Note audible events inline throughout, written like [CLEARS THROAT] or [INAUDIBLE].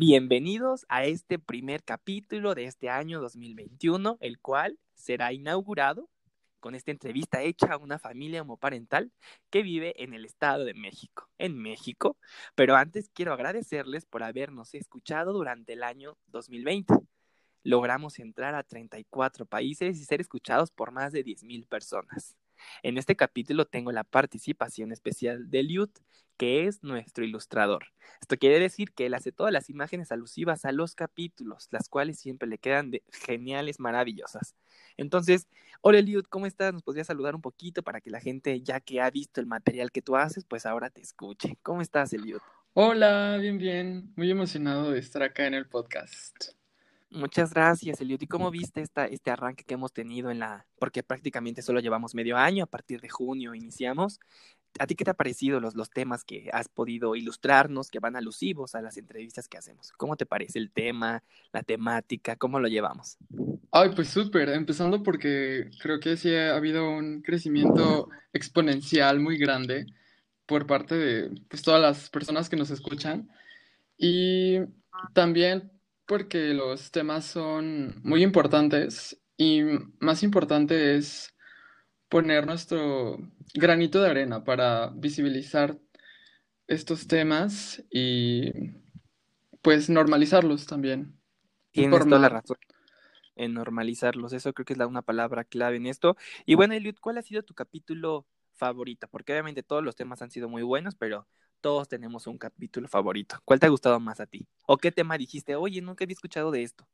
Bienvenidos a este primer capítulo de este año 2021, el cual será inaugurado con esta entrevista hecha a una familia homoparental que vive en el Estado de México, en México. Pero antes quiero agradecerles por habernos escuchado durante el año 2020. Logramos entrar a 34 países y ser escuchados por más de 10.000 personas. En este capítulo tengo la participación especial de Liut, que es nuestro ilustrador. Esto quiere decir que él hace todas las imágenes alusivas a los capítulos, las cuales siempre le quedan geniales, maravillosas. Entonces, hola Liut, ¿cómo estás? ¿Nos podrías saludar un poquito para que la gente, ya que ha visto el material que tú haces, pues ahora te escuche? ¿Cómo estás, Eliud? Hola, bien, bien. Muy emocionado de estar acá en el podcast. Muchas gracias, Eliud. ¿Y cómo viste esta, este arranque que hemos tenido en la, porque prácticamente solo llevamos medio año, a partir de junio iniciamos? ¿A ti qué te ha parecido los, los temas que has podido ilustrarnos, que van alusivos a las entrevistas que hacemos? ¿Cómo te parece el tema, la temática? ¿Cómo lo llevamos? Ay, pues súper, empezando porque creo que sí ha habido un crecimiento exponencial muy grande por parte de pues, todas las personas que nos escuchan. Y también porque los temas son muy importantes y más importante es poner nuestro granito de arena para visibilizar estos temas y pues normalizarlos también. Tienes toda la razón en normalizarlos. Eso creo que es la, una palabra clave en esto. Y bueno, Eliud, ¿cuál ha sido tu capítulo favorito? Porque obviamente todos los temas han sido muy buenos, pero todos tenemos un capítulo favorito. ¿Cuál te ha gustado más a ti? ¿O qué tema dijiste? Oye, nunca había escuchado de esto.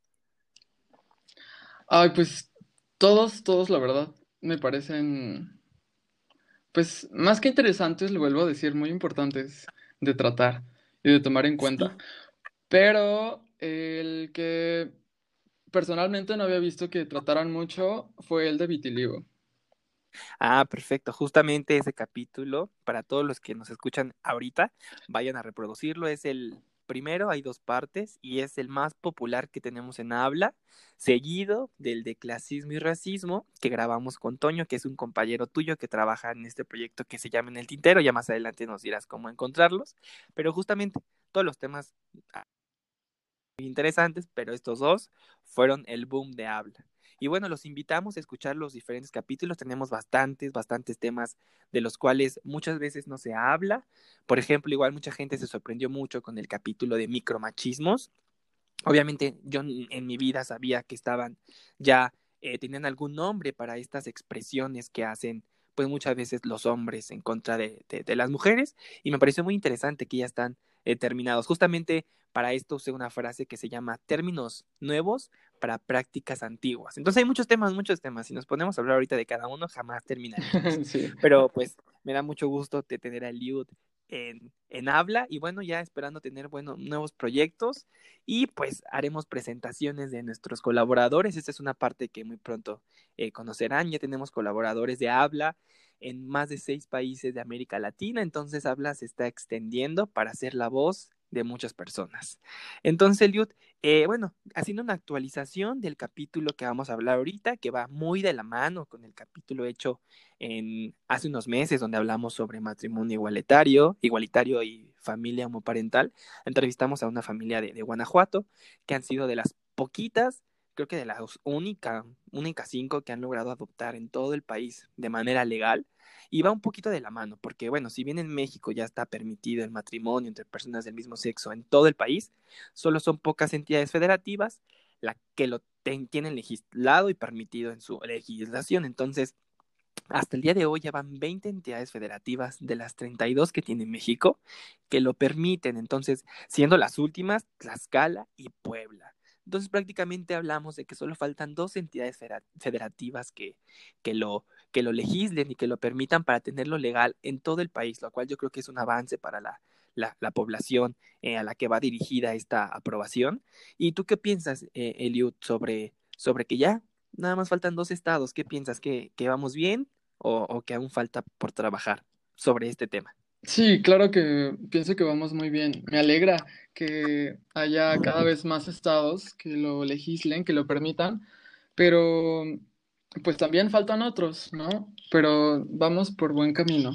Ay, pues todos, todos, la verdad, me parecen, pues más que interesantes, le vuelvo a decir, muy importantes de tratar y de tomar en cuenta. Pero el que personalmente no había visto que trataran mucho fue el de vitiligo. Ah, perfecto. Justamente ese capítulo, para todos los que nos escuchan ahorita, vayan a reproducirlo. Es el primero, hay dos partes, y es el más popular que tenemos en habla, seguido del de clasismo y racismo, que grabamos con Toño, que es un compañero tuyo que trabaja en este proyecto que se llama En el Tintero. Ya más adelante nos dirás cómo encontrarlos. Pero justamente todos los temas ah, interesantes, pero estos dos fueron el boom de habla. Y bueno, los invitamos a escuchar los diferentes capítulos. Tenemos bastantes, bastantes temas de los cuales muchas veces no se habla. Por ejemplo, igual mucha gente se sorprendió mucho con el capítulo de micromachismos. Obviamente yo en mi vida sabía que estaban ya, eh, tenían algún nombre para estas expresiones que hacen pues muchas veces los hombres en contra de, de, las mujeres y me pareció muy interesante que ya están eh, terminados. Justamente para esto usé una frase que se llama términos nuevos para prácticas antiguas. Entonces hay muchos temas, muchos temas. Si nos ponemos a hablar ahorita de cada uno, jamás terminaremos. [LAUGHS] Pero pues me da mucho gusto de tener a Liud en, en habla y bueno, ya esperando tener bueno, nuevos proyectos y pues haremos presentaciones de nuestros colaboradores. Esta es una parte que muy pronto eh, conocerán. Ya tenemos colaboradores de habla en más de seis países de América Latina, entonces habla se está extendiendo para ser la voz de muchas personas. Entonces, Liud, eh, bueno, haciendo una actualización del capítulo que vamos a hablar ahorita, que va muy de la mano con el capítulo hecho en hace unos meses, donde hablamos sobre matrimonio igualitario, igualitario y familia homoparental. Entrevistamos a una familia de, de Guanajuato, que han sido de las poquitas creo que de las únicas única cinco que han logrado adoptar en todo el país de manera legal y va un poquito de la mano, porque bueno, si bien en México ya está permitido el matrimonio entre personas del mismo sexo en todo el país, solo son pocas entidades federativas las que lo tienen legislado y permitido en su legislación. Entonces, hasta el día de hoy ya van 20 entidades federativas de las 32 que tiene México que lo permiten. Entonces, siendo las últimas, Tlaxcala y Puebla. Entonces prácticamente hablamos de que solo faltan dos entidades federativas que, que, lo, que lo legislen y que lo permitan para tenerlo legal en todo el país, lo cual yo creo que es un avance para la, la, población eh, a la que va dirigida esta aprobación. ¿Y tú qué piensas, eh, Eliud, sobre, sobre que ya nada más faltan dos estados? ¿Qué piensas? ¿Que, que vamos bien o, o que aún falta por trabajar sobre este tema? Sí, claro que pienso que vamos muy bien. Me alegra que haya cada vez más estados que lo legislen, que lo permitan, pero pues también faltan otros, ¿no? Pero vamos por buen camino.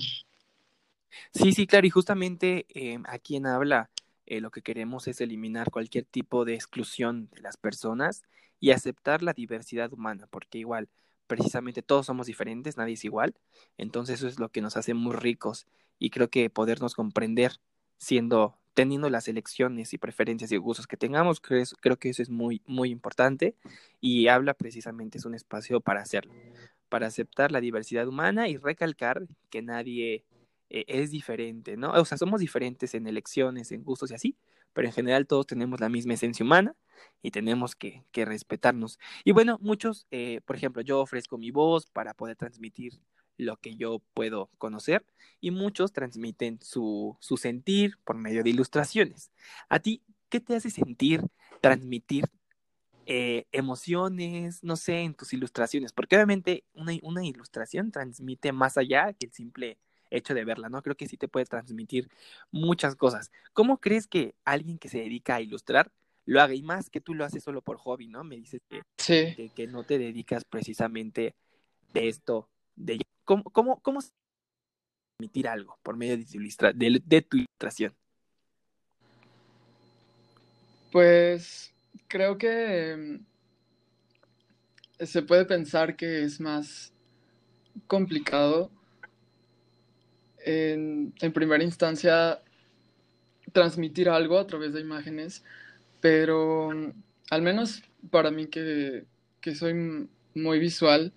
Sí, sí, claro, y justamente eh, a quien habla eh, lo que queremos es eliminar cualquier tipo de exclusión de las personas y aceptar la diversidad humana, porque igual, precisamente todos somos diferentes, nadie es igual, entonces eso es lo que nos hace muy ricos y creo que podernos comprender siendo teniendo las elecciones y preferencias y gustos que tengamos, creo, creo que eso es muy, muy importante y habla precisamente, es un espacio para hacerlo, para aceptar la diversidad humana y recalcar que nadie eh, es diferente, ¿no? O sea, somos diferentes en elecciones, en gustos y así, pero en general todos tenemos la misma esencia humana y tenemos que, respetarnos. Y bueno, muchos, eh, por ejemplo, yo ofrezco mi voz para poder transmitir lo que yo puedo conocer y muchos transmiten su, sentir por medio de ilustraciones. ¿A ti qué te hace sentir transmitir eh, emociones, no sé, en tus ilustraciones? Porque obviamente una ilustración transmite más allá que el simple hecho de verla, ¿no? Creo que sí te puede transmitir muchas cosas. ¿Cómo crees que alguien que se dedica a ilustrar lo haga? Y más que tú lo haces solo por hobby, ¿no? Me dices que, sí. que, no te dedicas precisamente de esto, de cómo, cómo, cómo transmitir algo por medio de tu, de, de tu ilustración. Pues creo que mm, se puede pensar que es más complicado en, primera instancia transmitir algo a través de imágenes, pero mm, al menos para mí que, soy muy visual,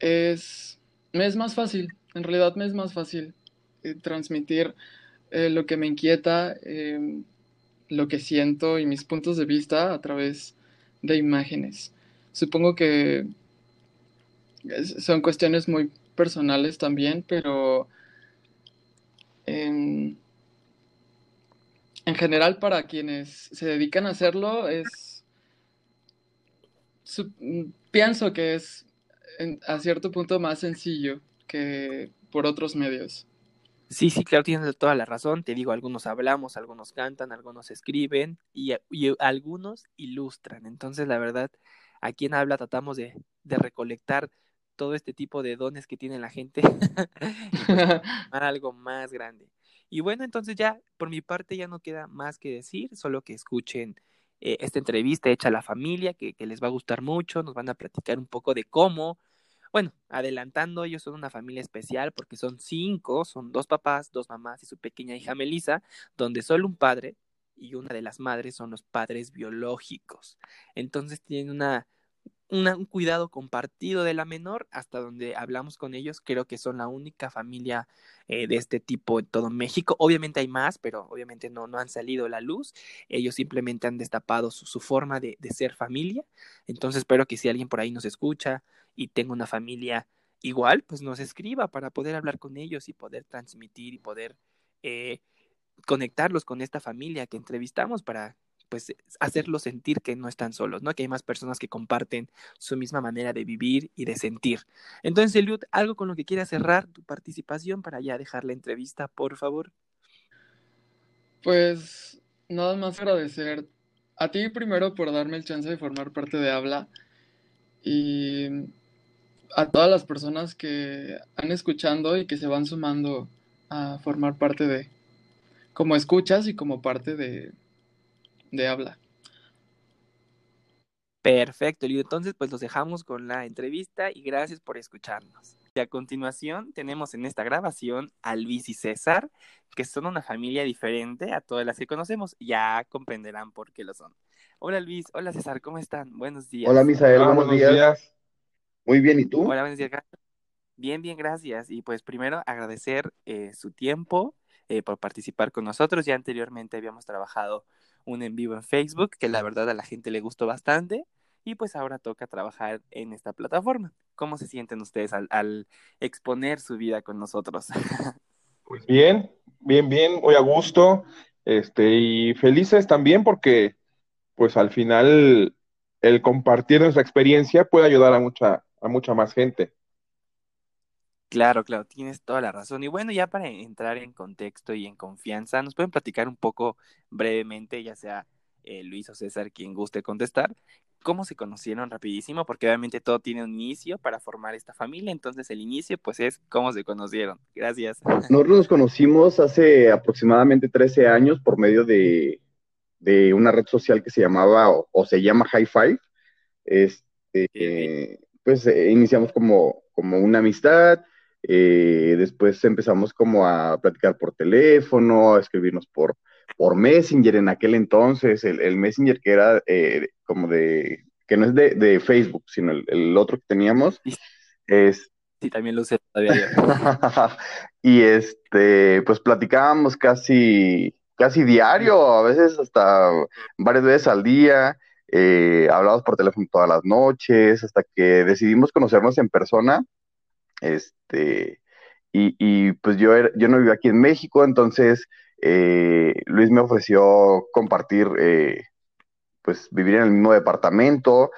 es, me es más fácil, en realidad me es más fácil eh, transmitir eh, lo que me inquieta, em, lo que siento y mis puntos de vista a través de imágenes. Supongo que son cuestiones muy personales también, pero en, general para quienes se dedican a hacerlo es, pienso que es a cierto punto más sencillo que por otros medios. Sí, sí, claro, tienes toda la razón. Te digo, algunos hablamos, algunos cantan, algunos escriben y, algunos ilustran. Entonces, la verdad, aquí en Habla tratamos de recolectar todo este tipo de dones que tiene la gente [LAUGHS] y pues, [LAUGHS] algo más grande. Y bueno, entonces ya por mi parte ya no queda más que decir, solo que escuchen eh, esta entrevista hecha a la familia, que, que, les va a gustar mucho, nos van a platicar un poco de cómo, bueno, adelantando, ellos son una familia especial porque son cinco, son dos papás, dos mamás y su pequeña hija Melissa, donde solo un padre y una de las madres son los padres biológicos. Entonces tienen una un cuidado compartido de la menor, hasta donde hablamos con ellos, creo que son la única familia eh, de este tipo en todo México. Obviamente hay más, pero obviamente no, no han salido a la luz. Ellos simplemente han destapado su, forma de, de, ser familia. Entonces espero que si alguien por ahí nos escucha y tenga una familia igual, pues nos escriba para poder hablar con ellos y poder transmitir y poder eh, conectarlos con esta familia que entrevistamos para pues hacerlos sentir que no están solos, ¿no? Que hay más personas que comparten su misma manera de vivir y de sentir. Entonces, Eliud, algo con lo que quieras cerrar tu participación para ya dejar la entrevista, por favor. Pues nada más agradecer a ti primero por darme el chance de formar parte de Habla y a todas las personas que han escuchando y que se van sumando a formar parte de, como escuchas y como parte de, de habla. Perfecto, y entonces pues los dejamos con la entrevista y gracias por escucharnos. Y a continuación tenemos en esta grabación a Luis y César, que son una familia diferente a todas las que conocemos. Ya comprenderán por qué lo son. Hola Luis, hola César, ¿cómo están? Buenos días. Hola Misael, buenos, días. Muy bien, ¿y tú? Hola, buenos días. Bien, bien, gracias. Y pues primero agradecer eh, su tiempo eh, por participar con nosotros. Ya anteriormente habíamos trabajado un en vivo en Facebook, que la verdad a la gente le gustó bastante. Y pues ahora toca trabajar en esta plataforma. ¿Cómo se sienten ustedes al, exponer su vida con nosotros? [LAUGHS] Pues bien, bien, bien, muy a gusto. Este, y felices también porque, pues al final, el compartir nuestra experiencia puede ayudar a mucha, a mucha más gente. Claro, claro, tienes toda la razón. Y bueno, ya para entrar en contexto y en confianza, ¿nos pueden platicar un poco brevemente, ya sea eh, Luis o César quien guste contestar, cómo se conocieron rapidísimo, porque obviamente todo tiene un inicio para formar esta familia, entonces el inicio pues es cómo se conocieron. Gracias. Nosotros nos conocimos hace aproximadamente 13 años por medio de, de una red social que se llamaba o, se llama High Five. Este, pues eh, iniciamos como, como una amistad, eh, después empezamos como a platicar por teléfono, a escribirnos por, por Messenger en aquel entonces, el, Messenger que era eh, como de, que no es de, Facebook, sino el, otro que teníamos. Es, sí, también lo usé todavía. [LAUGHS] y este, pues platicábamos casi, casi diario, a veces hasta varias veces al día. Eh, hablábamos por teléfono todas las noches, hasta que decidimos conocernos en persona. Este, y, pues yo, yo no vivía aquí en México, entonces eh, Luis me ofreció compartir, eh, pues vivir en el mismo departamento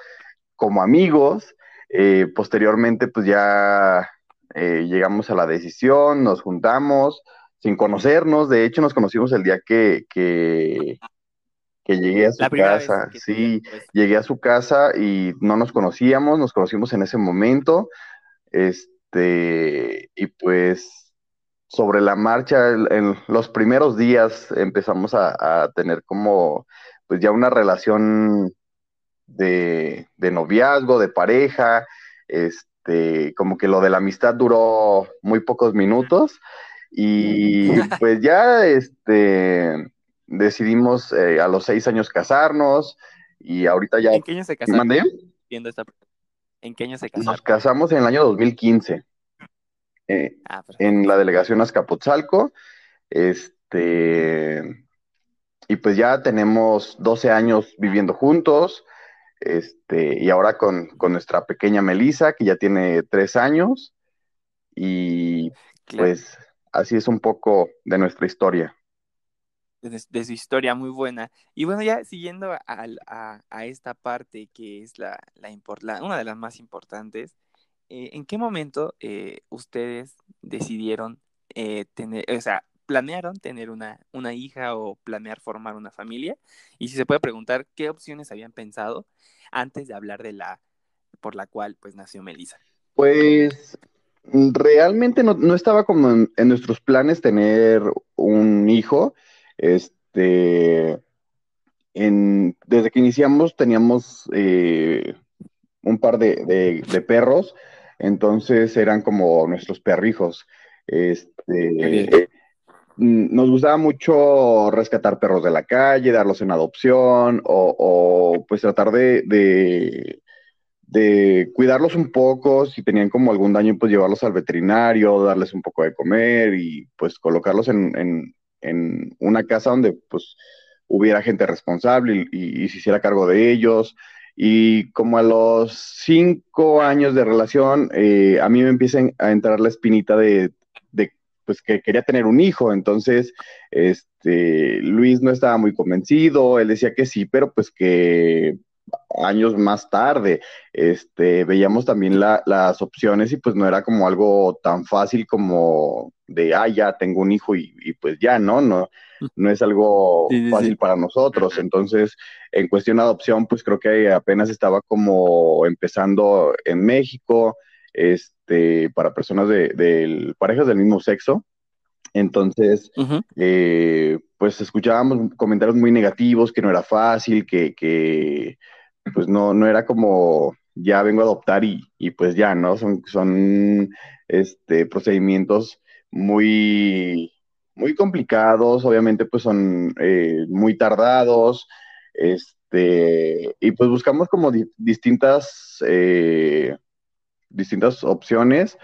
como amigos. Eh, posteriormente, pues ya llegamos a la decisión, nos juntamos sin conocernos. De hecho, nos conocimos el día que, que, llegué a su casa. Sí, pues. llegué a su casa y no nos conocíamos, nos conocimos en ese momento. Este, y pues sobre la marcha, en los primeros días empezamos a, tener como, pues ya una relación de, noviazgo, de pareja, este, como que lo de la amistad duró muy pocos minutos y [LAUGHS] pues ya, este, decidimos eh, a los seis años casarnos y ahorita ya... ¿En qué año se casaron? ¿En qué año se casaron? Nos casamos en el año 2015. Eh, ah, en la delegación Azcapotzalco. Este, y pues ya tenemos 12 años viviendo juntos. Este, y ahora con, nuestra pequeña Melissa, que ya tiene tres años. Y pues así es un poco de nuestra historia. De, su historia muy buena. Y bueno, ya siguiendo a, esta parte que es la, la, una de las más importantes, eh, ¿en qué momento eh, ustedes decidieron eh, tener, o sea, planearon tener una, una hija o planear formar una familia? Y si se puede preguntar, ¿qué opciones habían pensado antes de hablar de la por la cual pues nació Melissa? Pues realmente no, estaba como en, nuestros planes tener un hijo. Este, en, desde que iniciamos teníamos un par de, de perros entonces eran como nuestros perrijos. Este, nos gustaba mucho rescatar perros de la calle, darlos en adopción o, pues tratar de, de, cuidarlos un poco, si tenían como algún daño, pues llevarlos al veterinario, darles un poco de comer y pues colocarlos en, una casa donde pues hubiera gente responsable y, y se hiciera cargo de ellos. Y como a los cinco años de relación, eh, a mí me empieza a entrar la espinita de, pues que quería tener un hijo. Entonces, este, Luis no estaba muy convencido, él decía que sí, pero pues que años más tarde, este, veíamos también las opciones y pues no era como algo tan fácil como de, ah, ya tengo un hijo y, pues ya, ¿no? No, no es algo fácil para nosotros. Entonces, en cuestión de adopción, pues creo que apenas estaba como empezando en México, este, para personas de, parejas del mismo sexo. Entonces, eh, pues escuchábamos comentarios muy negativos, que no era fácil, que, que pues no, no era como ya vengo a adoptar y, y pues ya, ¿no? Son, son este, procedimientos muy, muy complicados, obviamente pues son eh, muy tardados, este, y pues buscamos como distintas, eh, distintas opciones.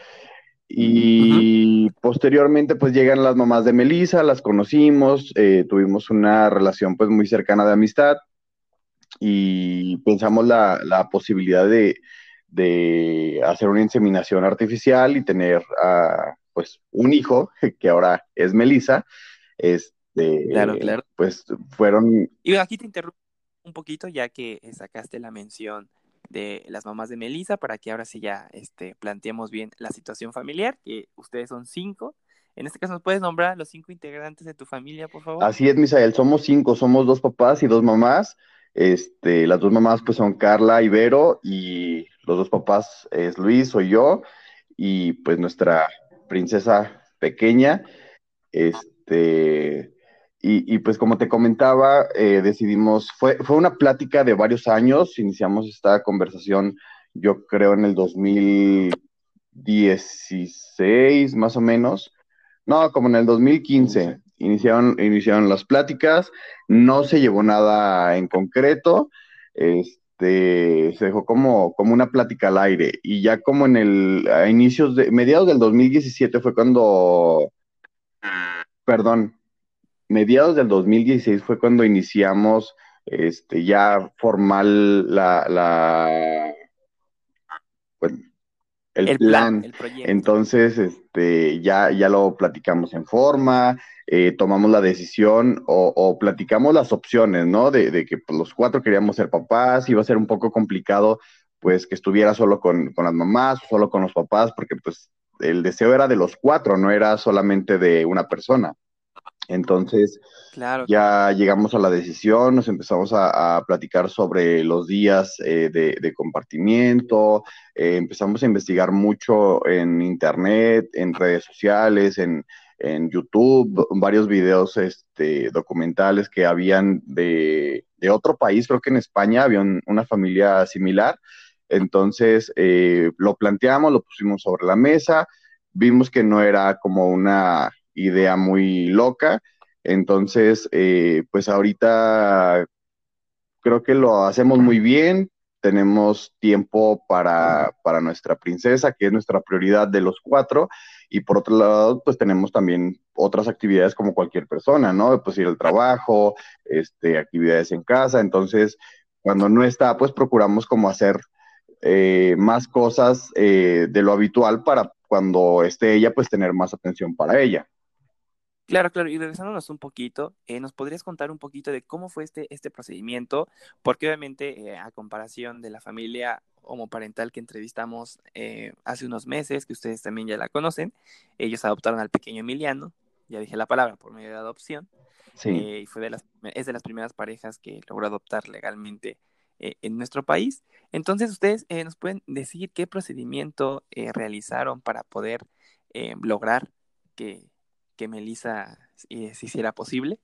Y posteriormente pues llegan las mamás de Melissa, las conocimos, eh, tuvimos una relación pues muy cercana de amistad y pensamos la, la posibilidad de, de, hacer una inseminación artificial y tener pues un hijo, [LAUGHS] que ahora es Melissa, este, claro, claro. pues fueron... Y aquí te interrumpo un poquito ya que sacaste la mención de las mamás de Melissa para que ahora sí ya este, planteemos bien la situación familiar, que ustedes son cinco. En este caso, ¿nos puedes nombrar los cinco integrantes de tu familia, por favor? Así es, Misael, somos cinco, somos dos papás y dos mamás. Este, las dos mamás pues son Carla y Vero y los dos papás es Luis, soy yo y pues nuestra princesa pequeña. Este, y, pues como te comentaba, eh, decidimos, fue, fue una plática de varios años, iniciamos esta conversación yo creo en el 2016 más o menos, no, como en el 2015, iniciaron, iniciaron las pláticas, no se llevó nada en concreto, este, se dejó como, como una plática al aire y ya como en el, a inicios de, mediados del 2017 fue cuando, perdón, mediados del 2016 fue cuando iniciamos este, ya formal la, la pues, el, plan. Entonces, este, ya, ya lo platicamos en forma, eh, tomamos la decisión o, platicamos las opciones, ¿no? De, que pues, los cuatro queríamos ser papás, iba a ser un poco complicado, pues, que estuviera solo con, con las mamás, solo con los papás, porque, pues, el deseo era de los cuatro, no era solamente de una persona. Entonces, ya llegamos a la decisión, nos empezamos a, platicar sobre los días eh, de, compartimiento, eh, empezamos a investigar mucho en internet, en redes sociales, en, YouTube, varios videos este, documentales que habían de, otro país, creo que en España había una familia similar. Entonces, eh, lo planteamos, lo pusimos sobre la mesa, vimos que no era como una idea muy loca. Entonces, eh, pues ahorita creo que lo hacemos muy bien. Tenemos tiempo para, para nuestra princesa, que es nuestra prioridad de los cuatro. Y por otro lado, pues tenemos también otras actividades como cualquier persona, ¿no? Pues ir al trabajo, este, actividades en casa. Entonces, cuando no está, pues procuramos como hacer eh, más cosas eh, de lo habitual para cuando esté ella, pues tener más atención para ella. Claro, claro, y regresándonos un poquito, eh, ¿nos podrías contar un poquito de cómo fue este, este procedimiento? Porque obviamente, eh, a comparación de la familia homoparental que entrevistamos eh, hace unos meses, que ustedes también ya la conocen, ellos adoptaron al pequeño Emiliano, ya dije la palabra, por medio de adopción, sí. y fue de las, es de las primeras parejas que logró adoptar legalmente en nuestro país. Entonces, ustedes nos pueden decir qué procedimiento realizaron para poder lograr que que Melissa eh, se hiciera posible?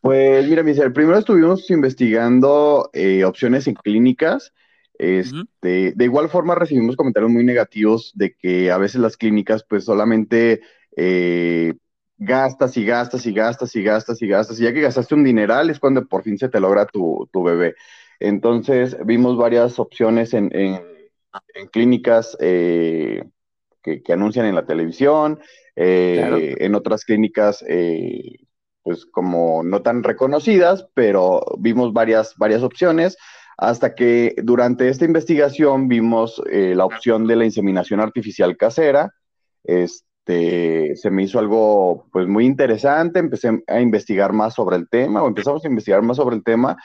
Pues mira, Michelle, primero estuvimos investigando eh, opciones en clínicas. Este, De igual forma recibimos comentarios muy negativos de que a veces las clínicas pues solamente eh, gastas y gastas y gastas y gastas y gastas. Y ya que gastaste un dineral es cuando por fin se te logra tu, bebé. Entonces vimos varias opciones en, clínicas que, que, anuncian en la televisión, eh, en otras clínicas, eh, pues como no tan reconocidas, pero vimos varias, varias opciones hasta que durante esta investigación vimos eh, la opción de la inseminación artificial casera. Este, se me hizo algo pues muy interesante, empecé a investigar más sobre el tema, o empezamos a investigar más sobre el tema,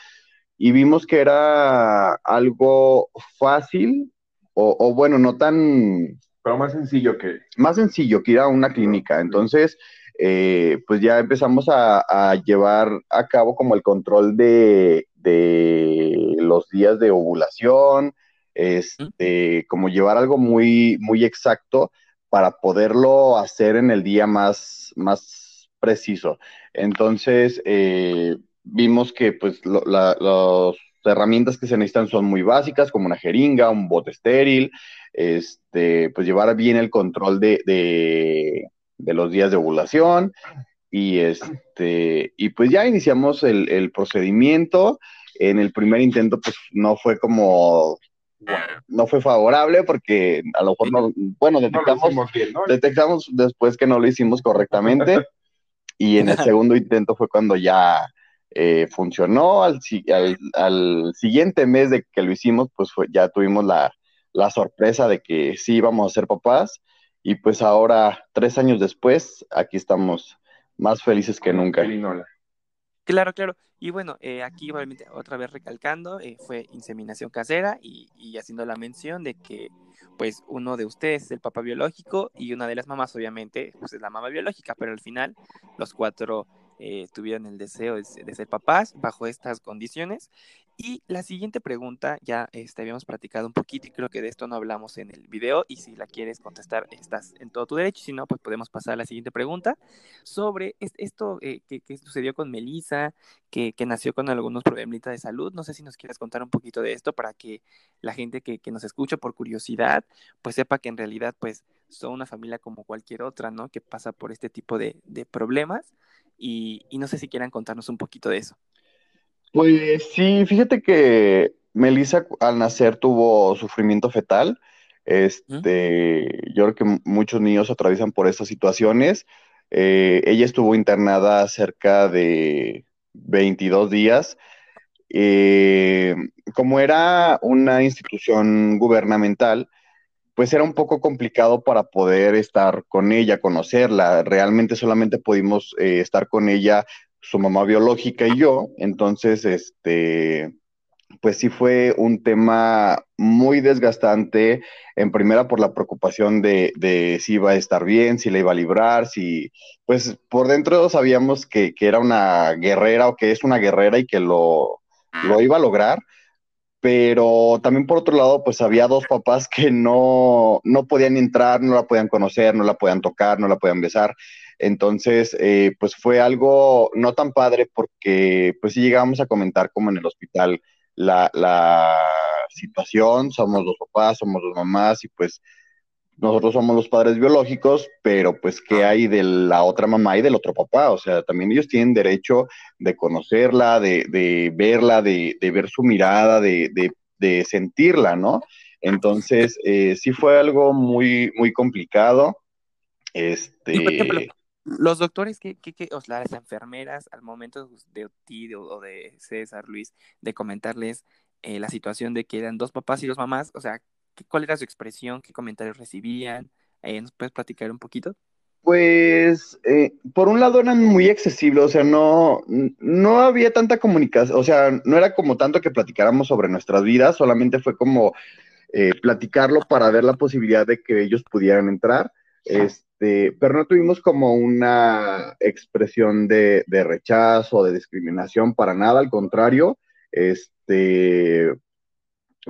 y vimos que era algo fácil, o bueno, no tan, pero más sencillo que... Más sencillo que ir a una clínica. Entonces, eh, pues ya empezamos a, llevar a cabo como el control de, los días de ovulación, este, como llevar algo muy, muy exacto para poderlo hacer en el día más, más preciso. Entonces, eh, vimos que pues las herramientas que se necesitan son muy básicas, como una jeringa, un bote estéril, este, pues llevar bien el control de, de, los días de ovulación. Y este, y pues ya iniciamos el, procedimiento. En el primer intento, pues no fue como no fue favorable porque a lo mejor no, bueno, detectamos, detectamos después que no lo hicimos correctamente. Y en el [LAUGHS] segundo intento fue cuando ya eh, funcionó. Al, al, al, siguiente mes de que lo hicimos, pues fue, ya tuvimos la, la sorpresa de que sí íbamos a ser papás y pues ahora, tres años después, aquí estamos más felices que nunca. Claro, claro. Y bueno, eh, aquí obviamente otra vez recalcando, eh, fue inseminación casera y, y, haciendo la mención de que pues uno de ustedes es el papá biológico y una de las mamás obviamente pues es la mamá biológica, pero al final los cuatro eh, tuvieron el deseo de, ser papás bajo estas condiciones. Y la siguiente pregunta, ya este, habíamos platicado un poquito y creo que de esto no hablamos en el video y si la quieres contestar estás en todo tu derecho, si no, pues podemos pasar a la siguiente pregunta sobre esto eh, que, sucedió con Melissa, que, nació con algunos problemitas de salud. No sé si nos quieres contar un poquito de esto para que la gente que, nos escucha por curiosidad, pues sepa que en realidad pues son una familia como cualquier otra, ¿no? Que pasa por este tipo de, de problemas y, no sé si quieran contarnos un poquito de eso. Pues sí, fíjate que Melissa al nacer tuvo sufrimiento fetal. Este, yo creo que muchos niños atraviesan por estas situaciones. Eh, ella estuvo internada cerca de 22 días. Eh, como era una institución gubernamental, pues era un poco complicado para poder estar con ella, conocerla. Realmente solamente pudimos eh, estar con ella, su mamá biológica y yo. Entonces, este, pues sí fue un tema muy desgastante, en primera por la preocupación de, de, si iba a estar bien, si le iba a librar, si, pues por dentro sabíamos que, que, era una guerrera o que es una guerrera y que lo, lo iba a lograr, pero también por otro lado, pues había dos papás que no, no podían entrar, no la podían conocer, no la podían tocar, no la podían besar. Entonces, eh, pues fue algo no tan padre porque pues sí llegábamos a comentar como en el hospital la, la situación, somos los papás, somos dos mamás y pues nosotros somos los padres biológicos, pero pues qué hay de la otra mamá y del otro papá, o sea, también ellos tienen derecho de conocerla, de, verla, de, ver su mirada, de, sentirla, ¿no? Entonces, eh, sí fue algo muy, muy complicado. Este... los doctores, que, que, o las enfermeras, al momento de ti o de César Luis, de comentarles eh, la situación de que eran dos papás y dos mamás, o sea, ¿Cuál era su expresión? ¿Qué comentarios recibían? Eh, ¿Nos puedes platicar un poquito? Pues, eh, por un lado eran muy accesibles, o sea, no, no había tanta comunicación, o sea, no era como tanto que platicáramos sobre nuestras vidas, solamente fue como eh, platicarlo para ver la posibilidad de que ellos pudieran entrar, este, pero no tuvimos como una expresión de, de rechazo, de discriminación para nada, al contrario, este,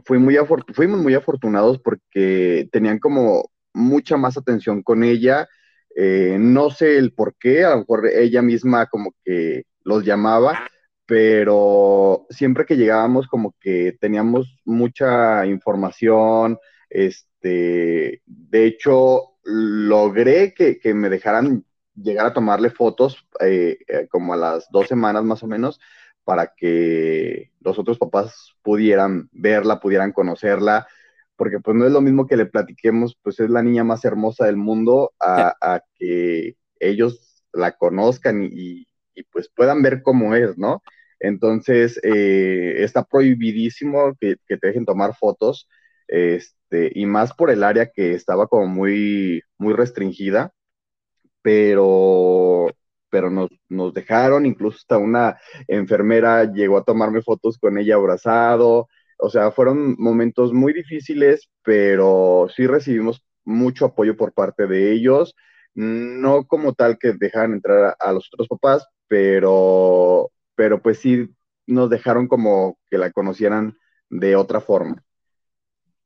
fuimos muy afortunados porque tenían como mucha más atención con ella. Eh, no sé el por qué, a lo mejor ella misma como que los llamaba, pero siempre que llegábamos como que teníamos mucha información. Este, de hecho, logré que, me dejaran llegar a tomarle fotos eh, eh, como a las dos semanas más o menos para que los otros papás pudieran verla, pudieran conocerla, porque pues no es lo mismo que le platiquemos, pues es la niña más hermosa del mundo, a, que ellos la conozcan y, pues puedan ver cómo es, ¿no? Entonces, eh, está prohibidísimo que, que, te dejen tomar fotos, este, y más por el área que estaba como muy, muy restringida, pero pero nos, nos dejaron, incluso hasta una enfermera llegó a tomarme fotos con ella abrazado, o sea, fueron momentos muy difíciles, pero sí recibimos mucho apoyo por parte de ellos, no como tal que dejaran entrar a, los otros papás, pero, pero pues sí nos dejaron como que la conocieran de otra forma.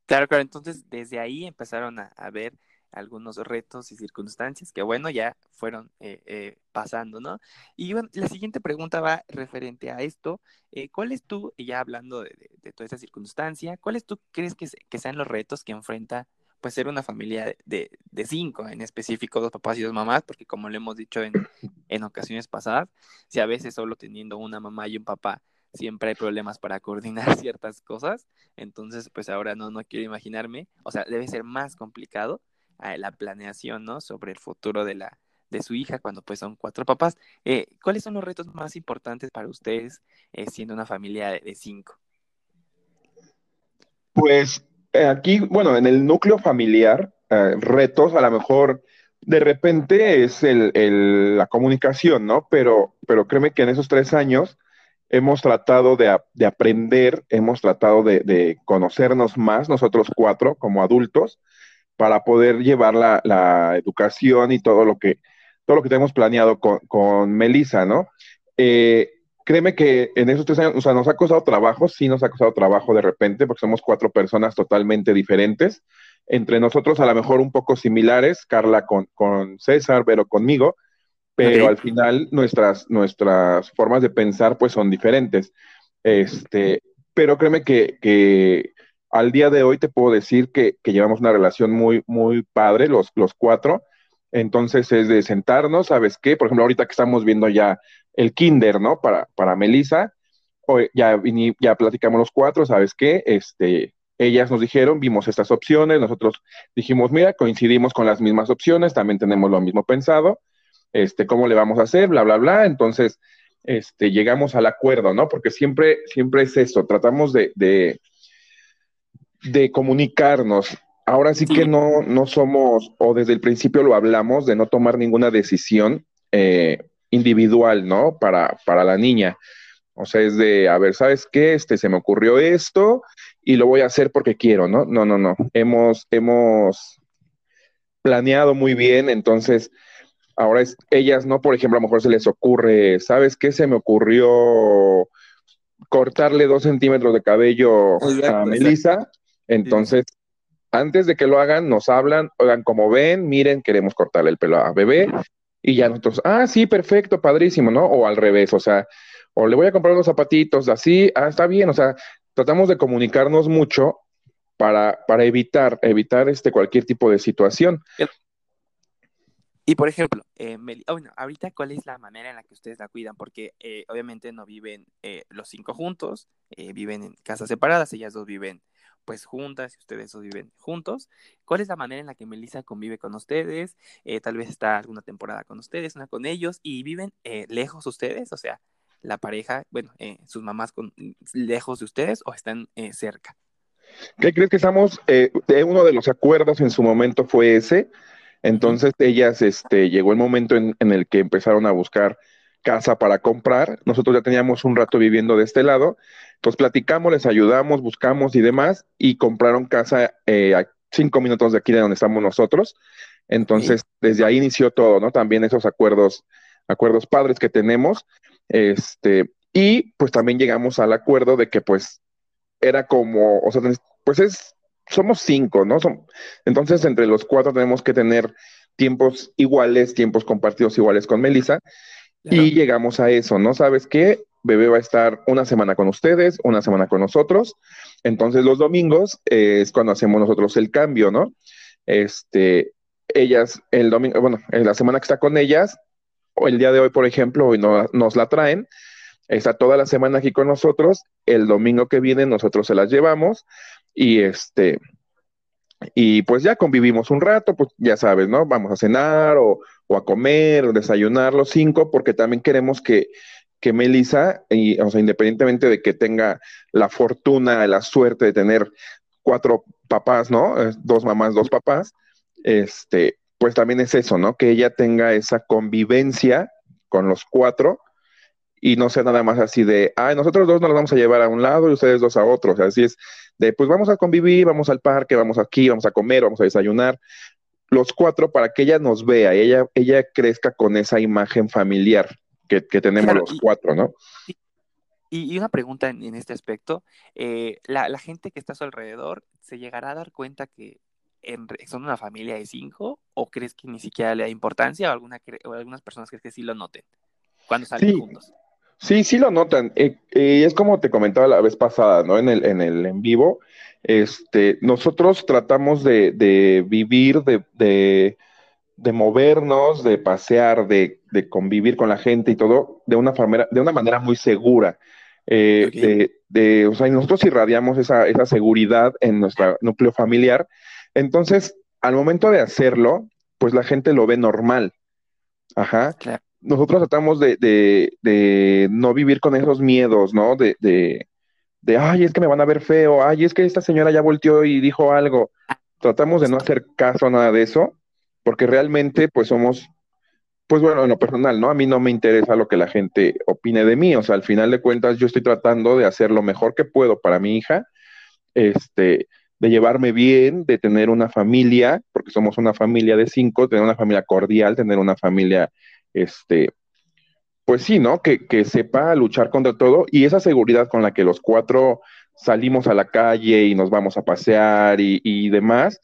Claro, claro, entonces desde ahí empezaron a, a ver algunos retos y circunstancias que, bueno, ya fueron eh, eh, pasando, ¿no? Y bueno, la siguiente pregunta va referente a esto. Eh, ¿Cuáles tú, ya hablando de, toda esta circunstancia, cuáles tú crees que, que, sean los retos que enfrenta, pues, ser una familia de, de, cinco, en específico dos papás y dos mamás? Porque como lo hemos dicho en, en ocasiones pasadas, si a veces solo teniendo una mamá y un papá, siempre hay problemas para coordinar [LAUGHS] ciertas cosas. Entonces, pues ahora no, no quiero imaginarme. O sea, debe ser más complicado la planeación, ¿no? Sobre el futuro de la de su hija cuando pues son cuatro papás. Eh, ¿Cuáles son los retos más importantes para ustedes eh, siendo una familia de, cinco? Pues eh, aquí, bueno, en el núcleo familiar, retos a lo mejor de repente es el, la comunicación, ¿no? Pero, pero créeme que en esos tres años hemos tratado de, de aprender, hemos tratado de, de, conocernos más nosotros cuatro como adultos para poder llevar la, educación y todo lo que, todo lo que tenemos planeado con, con Melissa, ¿no? Eh, créeme que en esos tres años, o sea, nos ha costado trabajo, sí nos ha costado trabajo de repente, porque somos cuatro personas totalmente diferentes. Entre nosotros, a lo mejor un poco similares, Carla con, con César, pero conmigo, pero al final nuestras, nuestras formas de pensar pues son diferentes. Este, pero créeme que, que al día de hoy te puedo decir que, que llevamos una relación muy, muy padre, los, los cuatro. Entonces es de sentarnos, ¿sabes qué? Por ejemplo, ahorita que estamos viendo ya el kinder, ¿no? Para, para Melissa, hoy ya, vini- ya platicamos los cuatro, ¿sabes qué? Este, ellas nos dijeron, vimos estas opciones, nosotros dijimos, mira, coincidimos con las mismas opciones, también tenemos lo mismo pensado, este, ¿cómo le vamos a hacer? Bla, bla, bla. Entonces, este, llegamos al acuerdo, ¿no? Porque siempre, siempre es eso, tratamos de, de, de comunicarnos. Ahora sí, Sí. que no, no somos, o desde el principio lo hablamos, de no tomar ninguna decisión eh, individual, ¿no? Para, para la niña. O sea, es de, a ver, ¿sabes qué? Este, se me ocurrió esto y lo voy a hacer porque quiero, ¿no? No, no, no. Hemos, hemos planeado muy bien, entonces ahora es, ellas, ¿no? Por ejemplo, a lo mejor se les ocurre, ¿sabes qué? Se me ocurrió cortarle dos centímetros de cabello Exacto, a Melissa. exacto. Entonces, antes de que lo hagan, nos hablan, oigan, como ven, miren, queremos cortarle el pelo a bebé. Y ya nosotros, ah, sí, perfecto, padrísimo, ¿no? O al revés, o sea, o le voy a comprar unos zapatitos así, ah, está bien, o sea, tratamos de comunicarnos mucho para, para evitar, evitar este, cualquier tipo de situación. Y por ejemplo, eh, Meli- ah, bueno, ahorita, ¿cuál es la manera en la que ustedes la cuidan? Porque eh, obviamente no viven eh, los cinco juntos, eh, viven en casas separadas, ellas dos viven pues juntas y ustedes dos viven juntos. ¿Cuál es la manera en la que Melissa convive con ustedes? Eh, tal vez está alguna temporada con ustedes, una con ellos, y viven lejos ustedes, o sea, la pareja, bueno, sus mamás con, lejos de ustedes o están cerca. ¿Qué crees que estamos? Uno de los acuerdos en su momento fue ese. Entonces ellas, este, llegó el momento en, en el que empezaron a buscar casa para comprar. Nosotros ya teníamos un rato viviendo de este lado. Entonces platicamos, les ayudamos, buscamos y demás, y compraron casa eh, a cinco minutos de aquí de donde estamos nosotros. Entonces, desde ahí inició todo, ¿no? También esos acuerdos, acuerdos padres que tenemos. Este, y pues también llegamos al acuerdo de que pues era como, o sea, pues es, somos cinco, ¿no? Som- entonces, entre los cuatro tenemos que tener tiempos iguales, tiempos compartidos iguales con Melissa, y llegamos a eso, ¿no? ¿Sabes qué? Bebé va a estar una semana con ustedes, una semana con nosotros. Entonces los domingos eh, es cuando hacemos nosotros el cambio, ¿no? Este, ellas, el domingo, bueno, en la semana que está con ellas, o el día de hoy, por ejemplo, hoy no- nos la traen, está toda la semana aquí con nosotros, el domingo que viene nosotros se las llevamos y este, y pues ya convivimos un rato, pues ya sabes, ¿no? Vamos a cenar o, o a comer, o desayunar los cinco, porque también queremos que, que Melissa, y, o sea, independientemente de que tenga la fortuna, la suerte de tener cuatro papás, ¿no? Eh, Dos mamás, dos papás, este, pues también es eso, ¿no? Que ella tenga esa convivencia con los cuatro y no sea nada más así de, ay, nosotros dos nos vamos a llevar a un lado y ustedes dos a otro. O sea, así es de, pues vamos a convivir, vamos al parque, vamos aquí, vamos a comer, vamos a desayunar. Los cuatro para que ella nos vea y ella, ella crezca con esa imagen familiar que, que tenemos Claro, los y- cuatro, ¿no? Y, y una pregunta en, en este aspecto, eh, la, la gente que está a su alrededor, ¿se llegará a dar cuenta que en son una familia de cinco o crees que ni siquiera le da importancia o, alguna, o algunas personas crees que sí lo noten cuando salen Sí. juntos? Sí, sí lo notan. Eh, eh, es como te comentaba la vez pasada, ¿no? En el, en el en vivo, este, nosotros tratamos de, de vivir, de, de, de movernos, de pasear, de, de convivir con la gente y todo de una manera, de una manera muy segura. Eh, Ok. de, de, o sea, nosotros irradiamos esa, esa seguridad en nuestro núcleo familiar. Entonces, al momento de hacerlo, pues la gente lo ve normal. Ajá Claro. Nosotros tratamos de, de, de no vivir con esos miedos, ¿no? De, de, de, ay, es que me van a ver feo, ay, es que esta señora ya volteó y dijo algo. Tratamos de no hacer caso a nada de eso, porque realmente, pues somos, pues bueno, en lo personal, ¿no? A mí no me interesa lo que la gente opine de mí, o sea, al final de cuentas yo estoy tratando de hacer lo mejor que puedo para mi hija, este, de llevarme bien, de tener una familia, porque somos una familia de cinco, tener una familia cordial, tener una familia, este, pues sí, ¿no? Que, que sepa luchar contra todo y esa seguridad con la que los cuatro salimos a la calle y nos vamos a pasear y, y demás,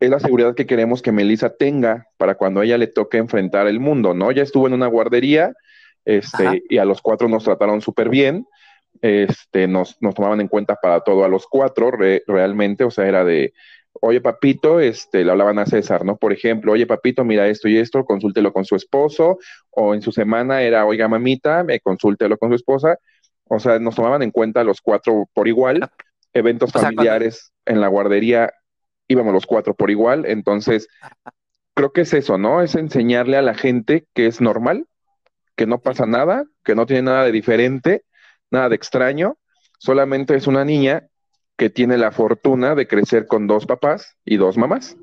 es la seguridad que queremos que Melissa tenga para cuando a ella le toque enfrentar el mundo, ¿no? Ya estuvo en una guardería, este, y a los cuatro nos trataron súper bien, este, nos, nos, tomaban en cuenta para todo a los cuatro realmente, o sea, era de, oye papito, este, le hablaban a César, ¿no? Por ejemplo, oye papito, mira esto y esto, consúltelo con su esposo, o en su semana era, oiga mamita, me consúltelo con su esposa, o sea, nos tomaban en cuenta los cuatro por igual, eventos familiares en la guardería, íbamos los cuatro por igual, entonces, creo que es eso, ¿no? Es enseñarle a la gente que es normal, que no pasa nada, que no tiene nada de diferente, nada de extraño, solamente es una niña que tiene la fortuna de crecer con dos papás y dos mamás.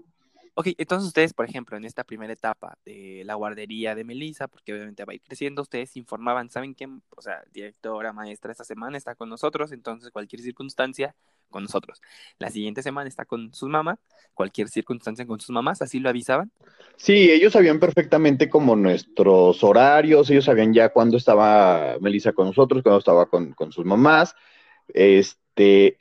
Ok, entonces ustedes, por ejemplo, en esta primera etapa de la guardería de Melissa, porque obviamente va a ir creciendo, ustedes informaban, ¿saben quién? O sea, directora, maestra, esta semana está con nosotros, entonces cualquier circunstancia con nosotros. La siguiente semana está con sus mamás, cualquier circunstancia con sus mamás, ¿así lo avisaban? Sí, ellos sabían perfectamente como nuestros horarios, ellos sabían ya cuándo estaba Melissa con nosotros, cuándo estaba con, con sus mamás. Este,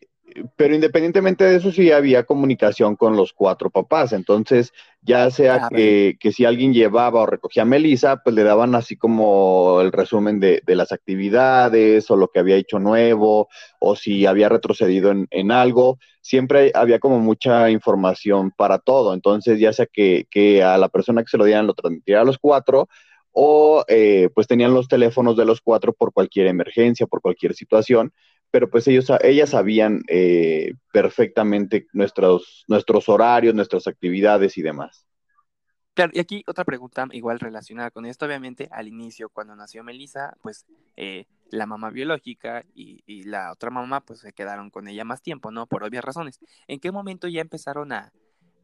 pero independientemente de eso, sí había comunicación con los cuatro papás. Entonces, ya sea que, si alguien llevaba o recogía a Melissa, pues le daban así como el resumen de, las actividades o lo que había hecho nuevo o si había retrocedido en, algo. Siempre había como mucha información para todo. Entonces, ya sea que, a la persona que se lo dieran lo transmitiera a los cuatro o eh, pues tenían los teléfonos de los cuatro por cualquier emergencia, por cualquier situación pero pues ellos, ellas sabían eh, perfectamente nuestros, nuestros horarios, nuestras actividades y demás. Claro, y aquí otra pregunta igual relacionada con esto, obviamente al inicio cuando nació Melissa, pues eh, la mamá biológica y, la otra mamá pues se quedaron con ella más tiempo, ¿no? Por obvias razones. ¿En qué momento ya empezaron a,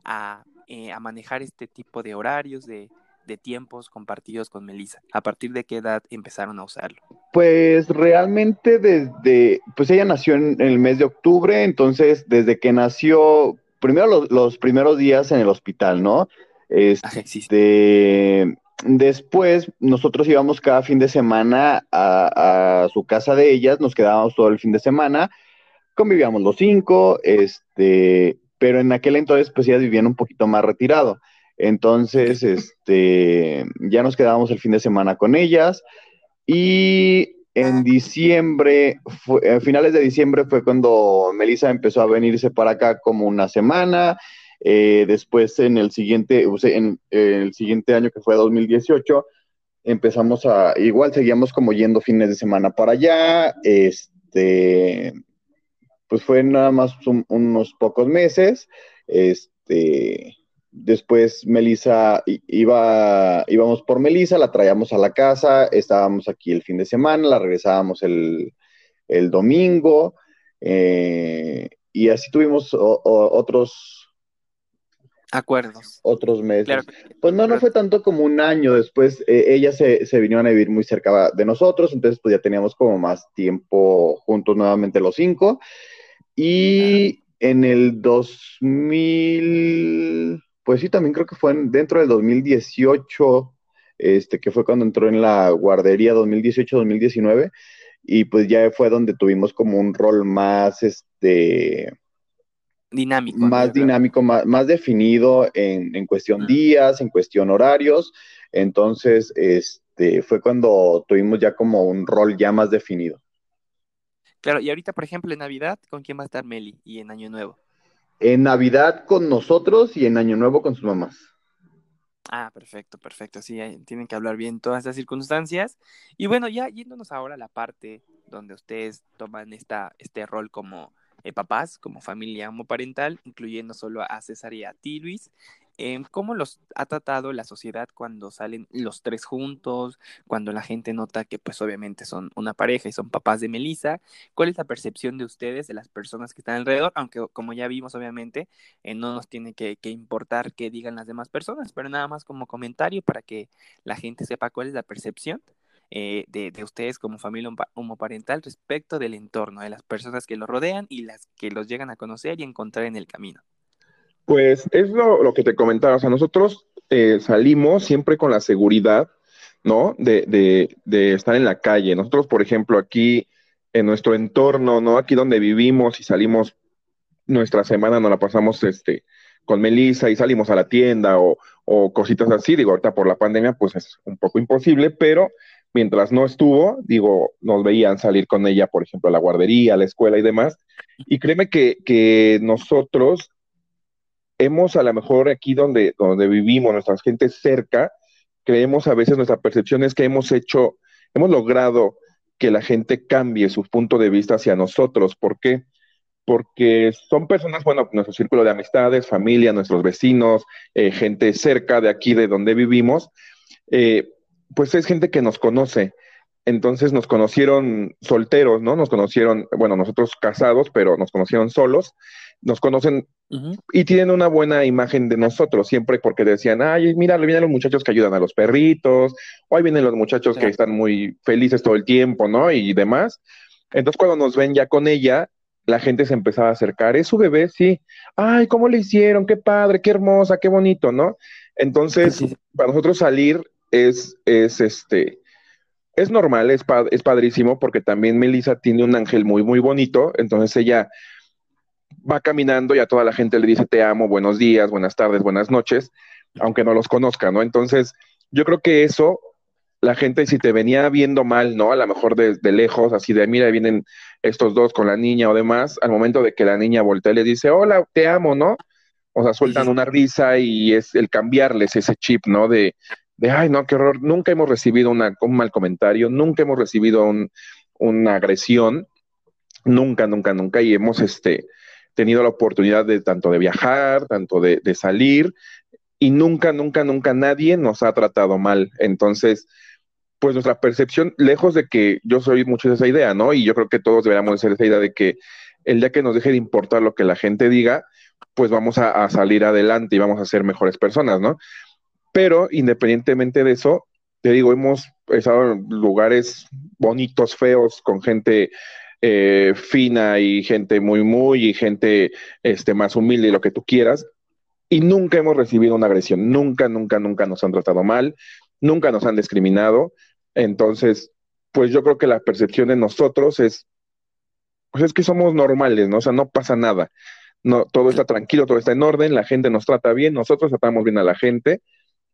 a, eh, a manejar este tipo de horarios, de, de tiempos compartidos con Melissa? ¿A partir de qué edad empezaron a usarlo? Pues realmente desde, pues ella nació en, el mes de octubre, entonces desde que nació, primero los, primeros días en el hospital, ¿no? Este, después nosotros íbamos cada fin de semana a, a, su casa de ellas, nos quedábamos todo el fin de semana, convivíamos los cinco, este, pero en aquel entonces pues ellas vivían un poquito más retirado. Entonces, este, ya nos quedábamos el fin de semana con ellas y en diciembre, a finales de diciembre fue cuando Melissa empezó a venirse para acá como una semana. Eh, después, en el siguiente, en, el siguiente año que fue 2018, empezamos a, igual seguíamos como yendo fines de semana para allá. Este, pues fue nada más unos pocos meses. Este, Después Melissa iba, íbamos por Melissa, la traíamos a la casa, estábamos aquí el fin de semana, la regresábamos el, domingo, eh, y así tuvimos otros acuerdos. Otros meses. pues no, no fue tanto como un año. Después eh, ellas se, se, vinieron a vivir muy cerca de nosotros, entonces pues ya teníamos como más tiempo juntos nuevamente los cinco. Y en el 2000, pues sí, también creo que fue dentro del 2018, este, que fue cuando entró en la guardería 2018-2019, y pues ya fue donde tuvimos como un rol más, este... Dinámico. Más dinámico, más, más, definido en, en cuestión ah. días, en cuestión horarios. Entonces, este, fue cuando tuvimos ya como un rol ya más definido. Claro, y ahorita, por ejemplo, en Navidad, ¿con quién va a estar Meli? Y en Año Nuevo en Navidad con nosotros y en Año Nuevo con sus mamás. Ah, perfecto, perfecto. Sí, tienen que hablar bien todas estas circunstancias. Y bueno, ya yéndonos ahora a la parte donde ustedes toman esta, este rol como eh, papás, como familia homoparental, incluyendo solo a César y a ti, Luis. Em, ¿Cómo los ha tratado la sociedad cuando salen los tres juntos, cuando la gente nota que pues obviamente son una pareja y son papás de Melissa? ¿Cuál es la percepción de ustedes, de las personas que están alrededor? Aunque como ya vimos obviamente, eh, no nos tiene que, que, importar qué digan las demás personas, pero nada más como comentario para que la gente sepa cuál es la percepción. eh, de, de, ustedes como familia homoparental respecto del entorno, de las personas que los rodean y las que los llegan a conocer y encontrar en el camino. Pues es lo, que te comentaba, o sea, nosotros eh, salimos siempre con la seguridad, ¿no? De, de, de estar en la calle. Nosotros, por ejemplo, aquí en nuestro entorno, ¿no? Aquí donde vivimos y salimos nuestra semana, nos la pasamos este, con Melissa y salimos a la tienda o, o, cositas así. Digo, ahorita por la pandemia, pues es un poco imposible, pero mientras no estuvo, digo, nos veían salir con ella, por ejemplo, a la guardería, a la escuela y demás. Y créeme que, que nosotros hemos a lo mejor aquí donde, donde vivimos, nuestra gente cerca, creemos a veces nuestra percepción es que hemos hecho, hemos logrado que la gente cambie su punto de vista hacia nosotros. ¿Por qué? Porque son personas, bueno, nuestro círculo de amistades, familia, nuestros vecinos, eh, gente cerca de aquí, de donde vivimos, eh, pues es gente que nos conoce. Entonces nos conocieron solteros, ¿no? Nos conocieron, bueno, nosotros casados, pero nos conocieron solos nos conocen y tienen una buena imagen de nosotros, siempre porque decían, ay, mira, vienen los muchachos que ayudan a los perritos, o ahí vienen los muchachos que están muy felices todo el tiempo, ¿no? Y demás. Entonces, cuando nos ven ya con ella, la gente se empezaba a acercar, ¿es su bebé? Sí. Ay, ¿cómo le hicieron? Qué padre, qué hermosa, qué bonito, ¿no? Entonces, sí, para nosotros salir es, es este, es normal, es, es padrísimo, porque también Melissa tiene un ángel muy, muy bonito, entonces ella va caminando y a toda la gente le dice te amo, buenos días, buenas tardes, buenas noches, aunque no los conozca, ¿no? Entonces, yo creo que eso, la gente si te venía viendo mal, ¿no? A lo mejor desde de lejos, así de, mira, vienen estos dos con la niña o demás, al momento de que la niña voltea y le dice, hola, te amo, ¿no? O sea, sueltan una risa y es el cambiarles ese chip, ¿no? De, de ay, no, qué horror, nunca hemos recibido una, un mal comentario, nunca hemos recibido un, una agresión, nunca, nunca, nunca, y hemos, este, tenido la oportunidad de tanto de viajar, tanto de, de, salir, y nunca, nunca, nunca nadie nos ha tratado mal. Entonces, pues nuestra percepción, lejos de que yo soy mucho de esa idea, ¿no? Y yo creo que todos deberíamos ser esa idea de que el día que nos deje de importar lo que la gente diga, pues vamos a, a salir adelante y vamos a ser mejores personas, ¿no? Pero independientemente de eso, te digo, hemos estado en lugares bonitos, feos, con gente eh, fina y gente muy, muy, y gente este, más humilde y lo que tú quieras. Y nunca hemos recibido una agresión, nunca, nunca, nunca nos han tratado mal, nunca nos han discriminado. Entonces, pues yo creo que la percepción de nosotros es, pues es que somos normales, ¿no? O sea, no pasa nada. No, todo está tranquilo, todo está en orden, la gente nos trata bien, nosotros tratamos bien a la gente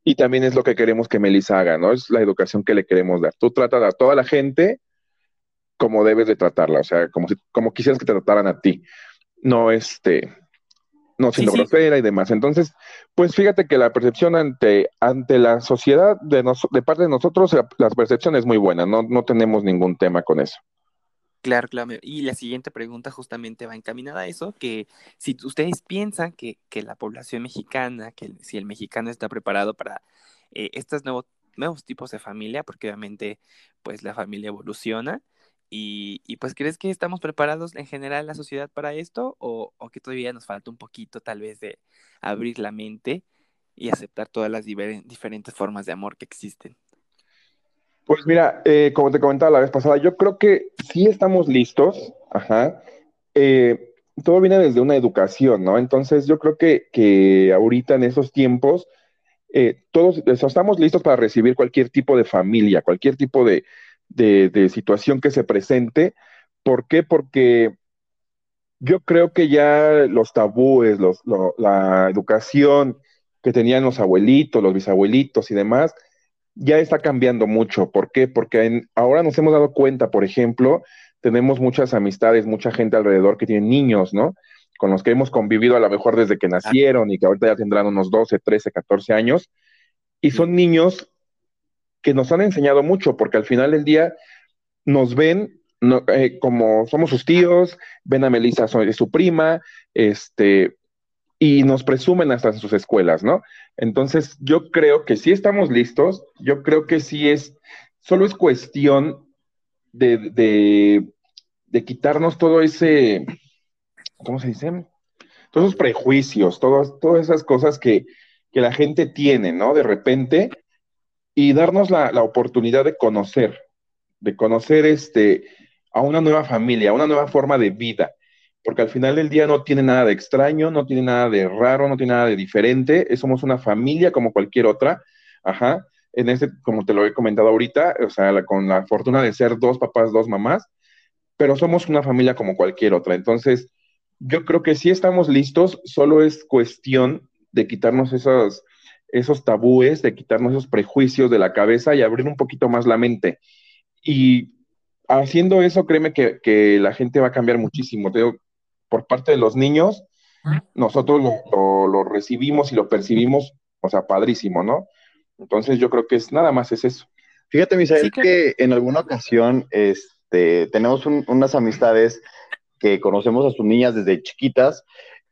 y también es lo que queremos que Melissa haga, ¿no? Es la educación que le queremos dar. Tú tratas a toda la gente como debes de tratarla, o sea, como, si, como quisieras que te trataran a ti, no este, no siendo sí, grosera sí. y demás. Entonces, pues fíjate que la percepción ante, ante la sociedad de, nos, de parte de nosotros, la, la percepción es muy buena, no, no tenemos ningún tema con eso. Claro, claro. Y la siguiente pregunta justamente va encaminada a eso, que si ustedes piensan que, que la población mexicana, que si el mexicano está preparado para eh, estos nuevos, nuevos tipos de familia, porque obviamente pues la familia evoluciona, y, y, pues, ¿crees que estamos preparados en general la sociedad para esto? O, ¿O, que todavía nos falta un poquito tal vez de abrir la mente y aceptar todas las diferentes formas de amor que existen? Pues mira, eh, como te comentaba la vez pasada, yo creo que sí estamos listos, ajá. Eh, todo viene desde una educación, ¿no? Entonces yo creo que, que ahorita en esos tiempos, eh, todos estamos listos para recibir cualquier tipo de familia, cualquier tipo de, de, de, situación que se presente. ¿Por qué? Porque yo creo que ya los tabúes, los, lo, la educación que tenían los abuelitos, los bisabuelitos y demás, ya está cambiando mucho. ¿Por qué? Porque en, ahora nos hemos dado cuenta, por ejemplo, tenemos muchas amistades, mucha gente alrededor que tiene niños, ¿no? Con los que hemos convivido a lo mejor desde que nacieron y que ahorita ya tendrán unos 12, 13, 14 años. Y son niños que nos han enseñado mucho, porque al final del día nos ven eh, como somos sus tíos, ven a Melissa, su prima, este, y nos presumen hasta en sus escuelas, ¿no? Entonces, yo creo que sí estamos listos, yo creo que sí es, solo es cuestión de, de, de quitarnos todo ese, ¿cómo se dice? Todos esos prejuicios, todas, todas esas cosas que, que la gente tiene, ¿no? De repente, y darnos la, la, oportunidad de conocer, de conocer este, a una nueva familia, a una nueva forma de vida, porque al final del día no tiene nada de extraño, no tiene nada de raro, no tiene nada de diferente, somos una familia como cualquier otra, ajá, en este, como te lo he comentado ahorita, o sea, con la fortuna de ser dos papás, dos mamás, pero somos una familia como cualquier otra, entonces yo creo que sí estamos listos, solo es cuestión de quitarnos esos, esos tabúes, de quitarnos esos prejuicios de la cabeza y abrir un poquito más la mente. Y haciendo eso, créeme que, la gente va a cambiar muchísimo. por parte de los niños, nosotros lo, recibimos y lo percibimos, o sea, padrísimo, ¿no? Entonces yo creo que es nada más es eso. Fíjate, Misael, que en alguna ocasión este, tenemos unas amistades que conocemos a sus niñas desde chiquitas.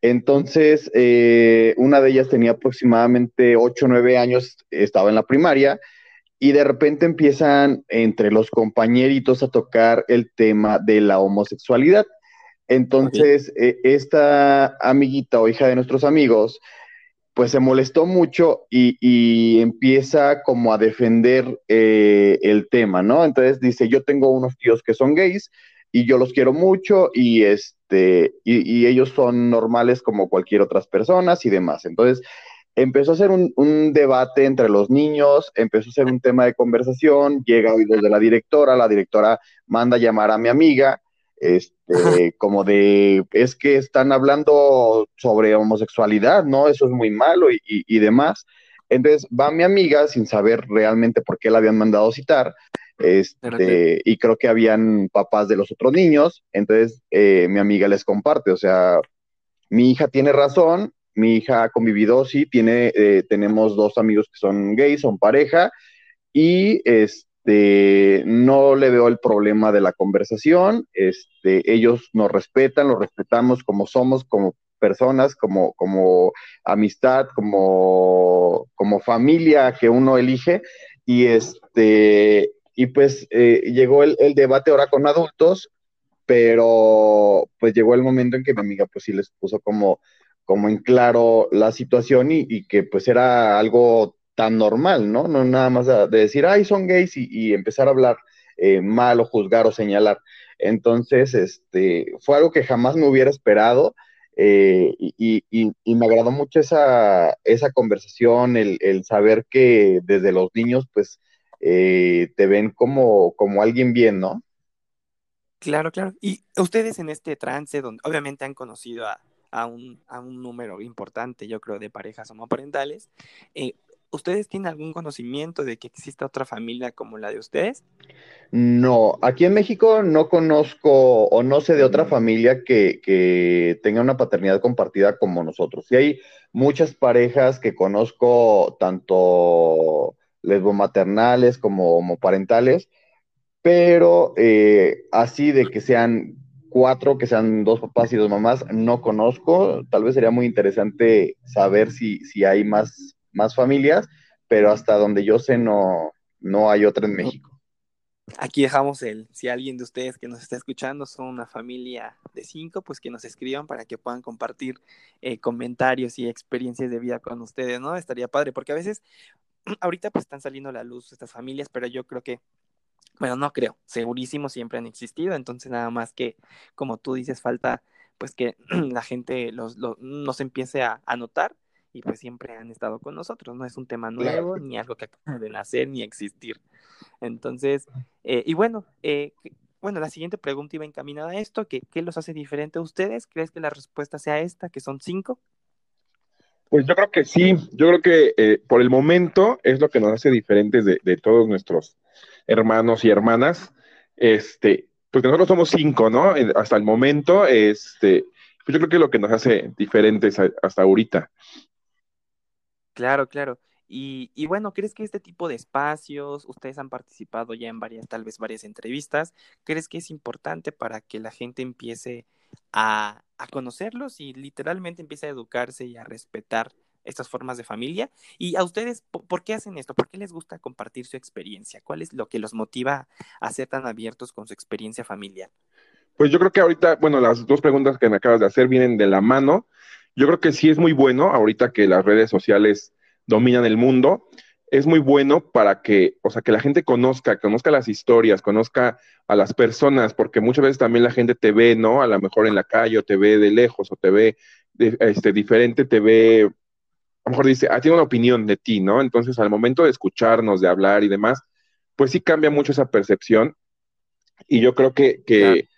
Entonces, eh, una de ellas tenía aproximadamente 8 o 9 años, estaba en la primaria, y de repente empiezan entre los compañeritos a tocar el tema de la homosexualidad. Entonces, eh, esta amiguita o hija de nuestros amigos, pues se molestó mucho y, empieza como a defender eh, el tema, ¿no? Entonces dice, yo tengo unos tíos que son gays y yo los quiero mucho y este, y, y ellos son normales como cualquier otras personas y demás. Entonces, empezó a ser un, debate entre los niños, empezó a ser un tema de conversación, llega a oídos de la directora, la directora manda a llamar a mi amiga, este, como de, es que están hablando sobre homosexualidad, ¿no? Eso es muy malo y, y, demás. Entonces va mi amiga sin saber realmente por qué la habían mandado citar, este, y creo que habían papás de los otros niños, entonces eh, mi amiga les comparte, o sea, mi hija tiene razón, mi hija ha convivido, sí, tiene, eh, tenemos dos amigos que son gays, son pareja, y este, no le veo el problema de la conversación, este, ellos nos respetan, los respetamos como somos, como personas, como, como amistad, como, como familia que uno elige, y este, y pues eh, llegó el, el debate ahora con adultos, pero pues llegó el momento en que mi amiga pues sí les puso como como en claro la situación y, que pues era algo tan normal, ¿no? No nada más de, decir, ay, son gays y, empezar a hablar eh, mal o juzgar o señalar. Entonces, este, fue algo que jamás me hubiera esperado eh, y, me agradó mucho esa, esa conversación, el, saber que desde los niños, pues, eh, te ven como, como alguien bien, ¿no? Claro, claro. Y ustedes en este trance, donde obviamente han conocido a, a un, a un número importante, yo creo, de parejas homoparentales. Eh, ¿Ustedes tienen algún conocimiento de que exista otra familia como la de ustedes? No, aquí en México no conozco o no sé de otra familia que, que tenga una paternidad compartida como nosotros. Y hay muchas parejas que conozco, tanto lesbomaternales como homoparentales, pero eh, así de que sean cuatro que sean dos papás y dos mamás, no conozco. Tal vez sería muy interesante saber si, si hay más, más familias, pero hasta donde yo sé no, no hay otra en México. Aquí dejamos el, si alguien de ustedes que nos está escuchando son una familia de cinco, pues que nos escriban para que puedan compartir eh, comentarios y experiencias de vida con ustedes, ¿no? Estaría padre, porque a veces, [CLEARS THROAT] ahorita pues están saliendo a la luz estas familias, pero yo creo que bueno, no creo, segurísimo siempre han existido, entonces nada más que, como tú dices, falta pues que [CLEARS THROAT] la gente los, nos empiece a, notar y pues siempre han estado con nosotros, no es un tema nuevo, ni algo que acaba de nacer, ni existir. Entonces, eh, y bueno, eh, bueno, la siguiente pregunta iba encaminada a esto, ¿qué, ¿qué los hace diferente a ustedes? ¿Crees que la respuesta sea esta, que son cinco? Pues yo creo que sí, yo creo que eh, por el momento es lo que nos hace diferentes de, de todos nuestros hermanos y hermanas, este, porque nosotros somos cinco, ¿no? Hasta el momento, este, pues yo creo que es lo que nos hace diferentes hasta ahorita. Claro, claro. Y, bueno, ¿crees que este tipo de espacios, ustedes han participado ya en varias, tal vez varias entrevistas, ¿crees que es importante para que la gente empiece a, a conocerlos y literalmente empiece a educarse y a respetar estas formas de familia. Y a ustedes, ¿por qué hacen esto? ¿Por qué les gusta compartir su experiencia? ¿Cuál es lo que los motiva a ser tan abiertos con su experiencia familiar? Pues yo creo que ahorita, bueno, las dos preguntas que me acabas de hacer vienen de la mano. Yo creo que sí es muy bueno ahorita que las redes sociales dominan el mundo, es muy bueno para que, o sea, que la gente conozca, conozca las historias, conozca a las personas, porque muchas veces también la gente te ve, ¿no? A lo mejor en la calle o te ve de lejos o te ve este, diferente, te ve, a lo mejor dice, ah, tiene una opinión de ti, ¿no? Entonces, al momento de escucharnos, de hablar y demás, pues sí cambia mucho esa percepción. Y yo creo que, que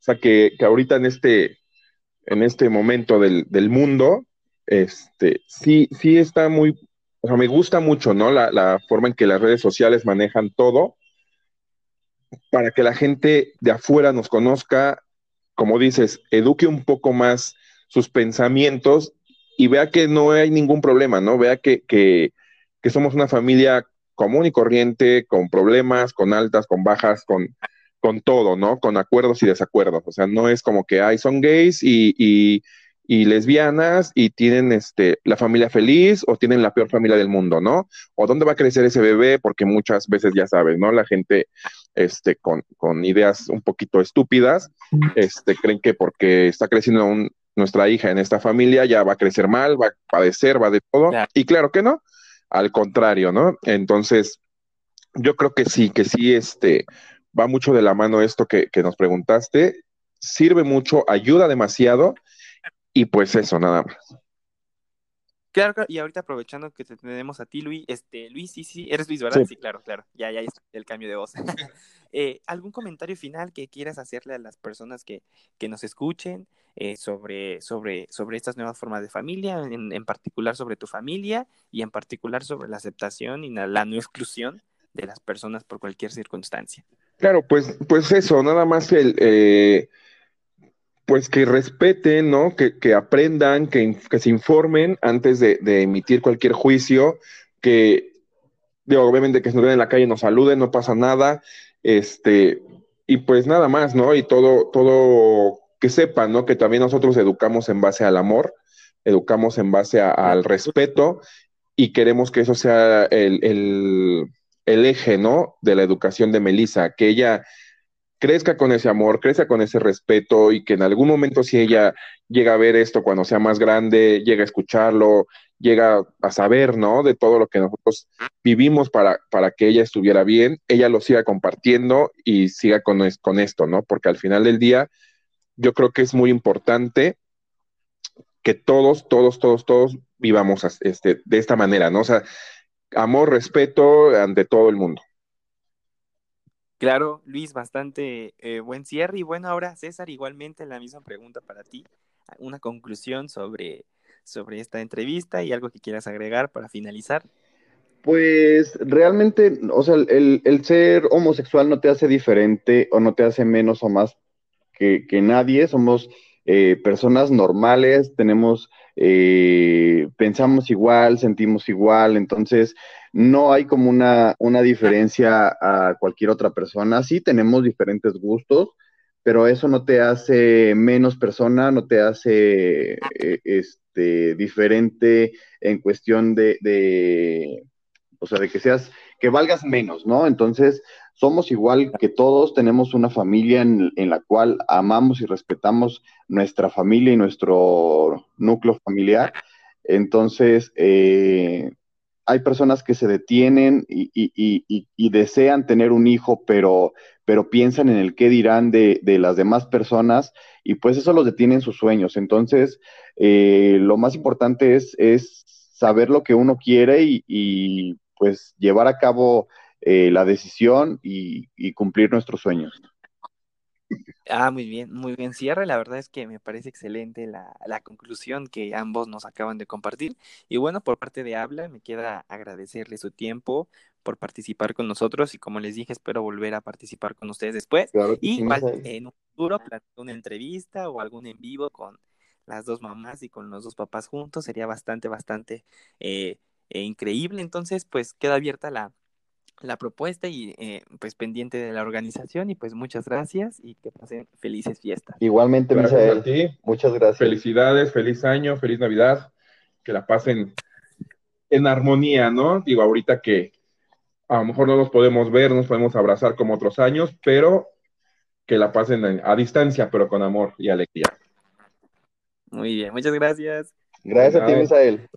o sea, que, que, ahorita en este, en este momento del, del mundo, este, sí, sí está muy, o sea, me gusta mucho, ¿no? La, forma en que las redes sociales manejan todo para que la gente de afuera nos conozca, como dices, eduque un poco más sus pensamientos y vea que no hay ningún problema, ¿no? Vea que, que, que somos una familia común y corriente, con problemas, con altas, con bajas, con, con todo, ¿no? Con acuerdos y desacuerdos. O sea, no es como que, ay, son gays y y lesbianas y tienen este, la familia feliz o tienen la peor familia del mundo, ¿no? O dónde va a crecer ese bebé, porque muchas veces ya sabes, ¿no? La gente este, con, con ideas un poquito estúpidas, este, creen que porque está creciendo un, nuestra hija en esta familia ya va a crecer mal, va a padecer, va de todo. Y claro que no, al contrario, ¿no? Entonces, yo creo que sí, que sí, este, va mucho de la mano esto que, que nos preguntaste, sirve mucho, ayuda demasiado y pues eso, nada más. Claro, y ahorita aprovechando que te tenemos a ti, Luis, este, Luis, sí, sí, eres Luis, ¿verdad? Sí, claro, claro, ya, ya está el cambio de voz. [LAUGHS] [LAUGHS] eh, ¿Algún comentario final que quieras hacerle a las personas que, que nos escuchen eh, sobre, sobre, sobre estas nuevas formas de familia, en, en, particular sobre tu familia y en particular sobre la aceptación y la, la no exclusión de las personas por cualquier circunstancia? Claro, pues, pues eso, nada más el... Eh pues que respeten, ¿no? Que, que aprendan, que, que, se informen antes de, de, emitir cualquier juicio, que, digo, obviamente que nos ven en la calle nos saluden, no pasa nada, este, y pues nada más, ¿no? Y todo, todo, que sepan, ¿no? Que también nosotros educamos en base al amor, educamos en base al respeto y queremos que eso sea el, el, el eje, ¿no? De la educación de Melissa, que ella crezca con ese amor, crezca con ese respeto y que en algún momento si ella llega a ver esto cuando sea más grande, llega a escucharlo, llega a saber, ¿no? De todo lo que nosotros vivimos para, para que ella estuviera bien, ella lo siga compartiendo y siga con, con esto, ¿no? Porque al final del día yo creo que es muy importante que todos, todos, todos, todos vivamos este, de esta manera, ¿no? O sea, amor, respeto ante todo el mundo. Claro, Luis, bastante eh, buen cierre. Y bueno, ahora César, igualmente la misma pregunta para ti. Una conclusión sobre, sobre esta entrevista y algo que quieras agregar para finalizar. Pues realmente, o sea, el, el ser homosexual no te hace diferente o no te hace menos o más que, que nadie. Somos eh, personas normales, tenemos, eh, pensamos igual, sentimos igual, entonces no hay como una, una diferencia a cualquier otra persona. Sí tenemos diferentes gustos, pero eso no te hace menos persona, no te hace eh, este, diferente en cuestión de, de, o sea, de que seas, que valgas menos, ¿no? Entonces, somos igual que todos, tenemos una familia en, la cual amamos y respetamos nuestra familia y nuestro núcleo familiar. Entonces, eh, hay personas que se detienen y, desean tener un hijo, pero, pero piensan en el qué dirán de, las demás personas y pues eso los detiene en sus sueños. Entonces, eh, lo más importante es, saber lo que uno quiere y, pues llevar a cabo eh, la decisión y cumplir nuestros sueños. Ah, muy bien, muy bien. Cierre, la verdad es que me parece excelente la, la, conclusión que ambos nos acaban de compartir. Y bueno, por parte de Habla, me queda agradecerle su tiempo por participar con nosotros y como les dije, espero volver a participar con ustedes después. Claro y en un futuro, una entrevista o algún en vivo con las dos mamás y con los dos papás juntos, sería bastante, bastante eh, eh, increíble. Entonces, pues queda abierta la, la propuesta y eh, pues pendiente de la organización y pues muchas gracias y que pasen felices fiestas. Igualmente, gracias Misael. a ti. Muchas gracias. Felicidades, feliz año, feliz Navidad, que la pasen en armonía, ¿no? Digo, ahorita que a lo mejor no nos podemos ver, no nos podemos abrazar como otros años, pero que la pasen a distancia, pero con amor y alegría. Muy bien, muchas gracias. Gracias a ti, Misael.